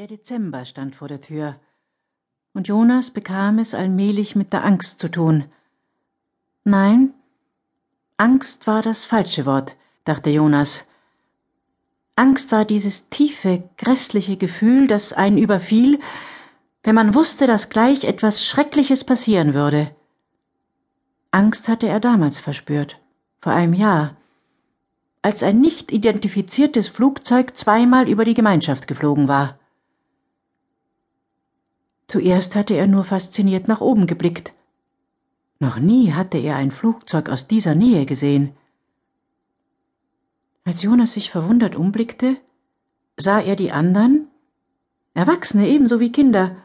Der Dezember stand vor der Tür, und Jonas bekam es allmählich mit der Angst zu tun. Nein, Angst war das falsche Wort, dachte Jonas. Angst war dieses tiefe, grässliche Gefühl, das einen überfiel, wenn man wusste, dass gleich etwas Schreckliches passieren würde. Angst hatte er damals verspürt, vor einem Jahr, als ein nicht identifiziertes Flugzeug zweimal über die Gemeinschaft geflogen war. Zuerst hatte er nur fasziniert nach oben geblickt. Noch nie hatte er ein Flugzeug aus dieser Nähe gesehen. Als Jonas sich verwundert umblickte, sah er die anderen, Erwachsene ebenso wie Kinder,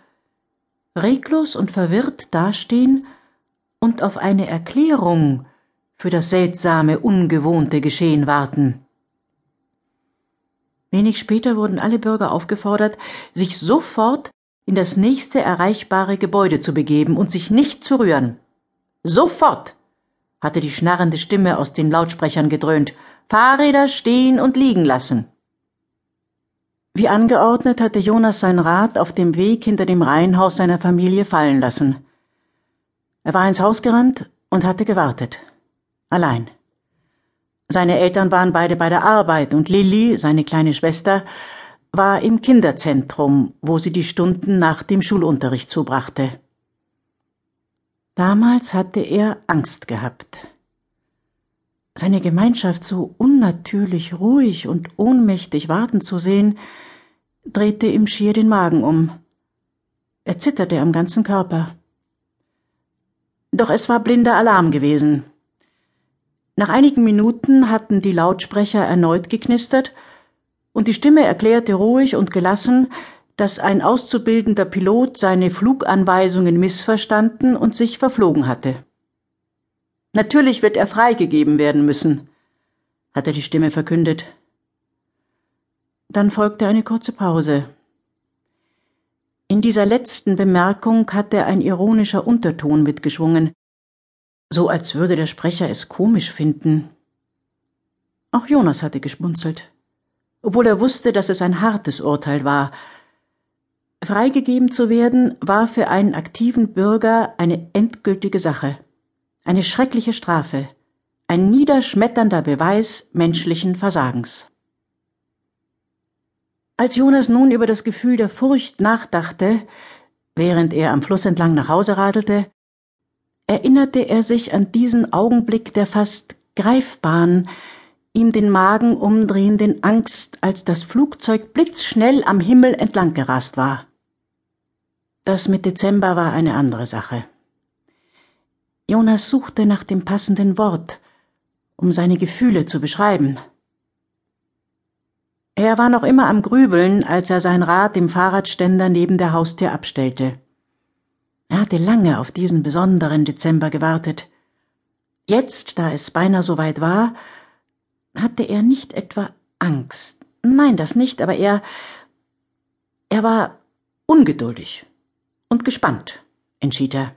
reglos und verwirrt dastehen und auf eine Erklärung für das seltsame, ungewohnte Geschehen warten. Wenig später wurden alle Bürger aufgefordert, sich sofort in das nächste erreichbare Gebäude zu begeben und sich nicht zu rühren. Sofort! hatte die schnarrende Stimme aus den Lautsprechern gedröhnt. Fahrräder stehen und liegen lassen. Wie angeordnet hatte Jonas sein Rad auf dem Weg hinter dem Reihenhaus seiner Familie fallen lassen. Er war ins Haus gerannt und hatte gewartet. Allein. Seine Eltern waren beide bei der Arbeit und Lilly, seine kleine Schwester, war im Kinderzentrum, wo sie die Stunden nach dem Schulunterricht zubrachte. Damals hatte er Angst gehabt. Seine Gemeinschaft so unnatürlich ruhig und ohnmächtig warten zu sehen, drehte ihm schier den Magen um. Er zitterte am ganzen Körper. Doch es war blinder Alarm gewesen. Nach einigen Minuten hatten die Lautsprecher erneut geknistert und die Stimme erklärte ruhig und gelassen, dass ein auszubildender Pilot seine Fluganweisungen missverstanden und sich verflogen hatte. Natürlich wird er freigegeben werden müssen, hatte die Stimme verkündet. Dann folgte eine kurze Pause. In dieser letzten Bemerkung hatte ein ironischer Unterton mitgeschwungen, so als würde der Sprecher es komisch finden. Auch Jonas hatte geschmunzelt obwohl er wusste, dass es ein hartes Urteil war. Freigegeben zu werden war für einen aktiven Bürger eine endgültige Sache, eine schreckliche Strafe, ein niederschmetternder Beweis menschlichen Versagens. Als Jonas nun über das Gefühl der Furcht nachdachte, während er am Fluss entlang nach Hause radelte, erinnerte er sich an diesen Augenblick der fast greifbaren, ihm den Magen umdrehenden Angst, als das Flugzeug blitzschnell am Himmel entlang gerast war. Das mit Dezember war eine andere Sache. Jonas suchte nach dem passenden Wort, um seine Gefühle zu beschreiben. Er war noch immer am Grübeln, als er sein Rad im Fahrradständer neben der Haustür abstellte. Er hatte lange auf diesen besonderen Dezember gewartet. Jetzt, da es beinahe so weit war, hatte er nicht etwa Angst. Nein, das nicht, aber er er war ungeduldig und gespannt, entschied er.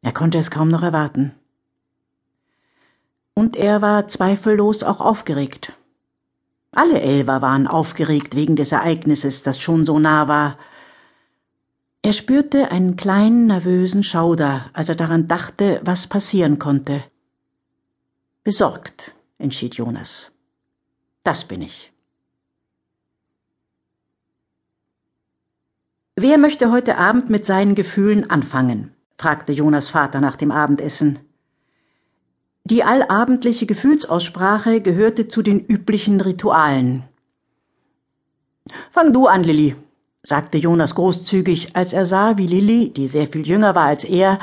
Er konnte es kaum noch erwarten. Und er war zweifellos auch aufgeregt. Alle Elver waren aufgeregt wegen des Ereignisses, das schon so nah war. Er spürte einen kleinen nervösen Schauder, als er daran dachte, was passieren konnte. Besorgt entschied Jonas. Das bin ich. Wer möchte heute Abend mit seinen Gefühlen anfangen? fragte Jonas Vater nach dem Abendessen. Die allabendliche Gefühlsaussprache gehörte zu den üblichen Ritualen. Fang du an, Lilli, sagte Jonas großzügig, als er sah, wie Lilli, die sehr viel jünger war als er,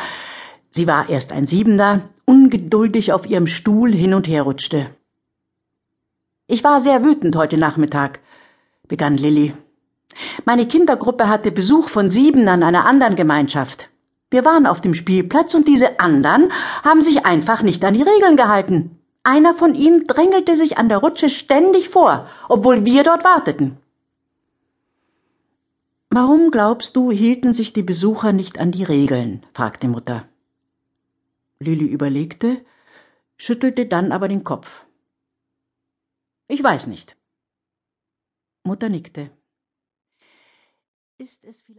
sie war erst ein Siebender, ungeduldig auf ihrem Stuhl hin und her rutschte. Ich war sehr wütend heute Nachmittag, begann Lilly. Meine Kindergruppe hatte Besuch von Siebenern einer anderen Gemeinschaft. Wir waren auf dem Spielplatz und diese anderen haben sich einfach nicht an die Regeln gehalten. Einer von ihnen drängelte sich an der Rutsche ständig vor, obwohl wir dort warteten. Warum glaubst du, hielten sich die Besucher nicht an die Regeln? fragte Mutter. Lilly überlegte, schüttelte dann aber den Kopf. Ich weiß nicht. Mutter nickte. Ist es vielleicht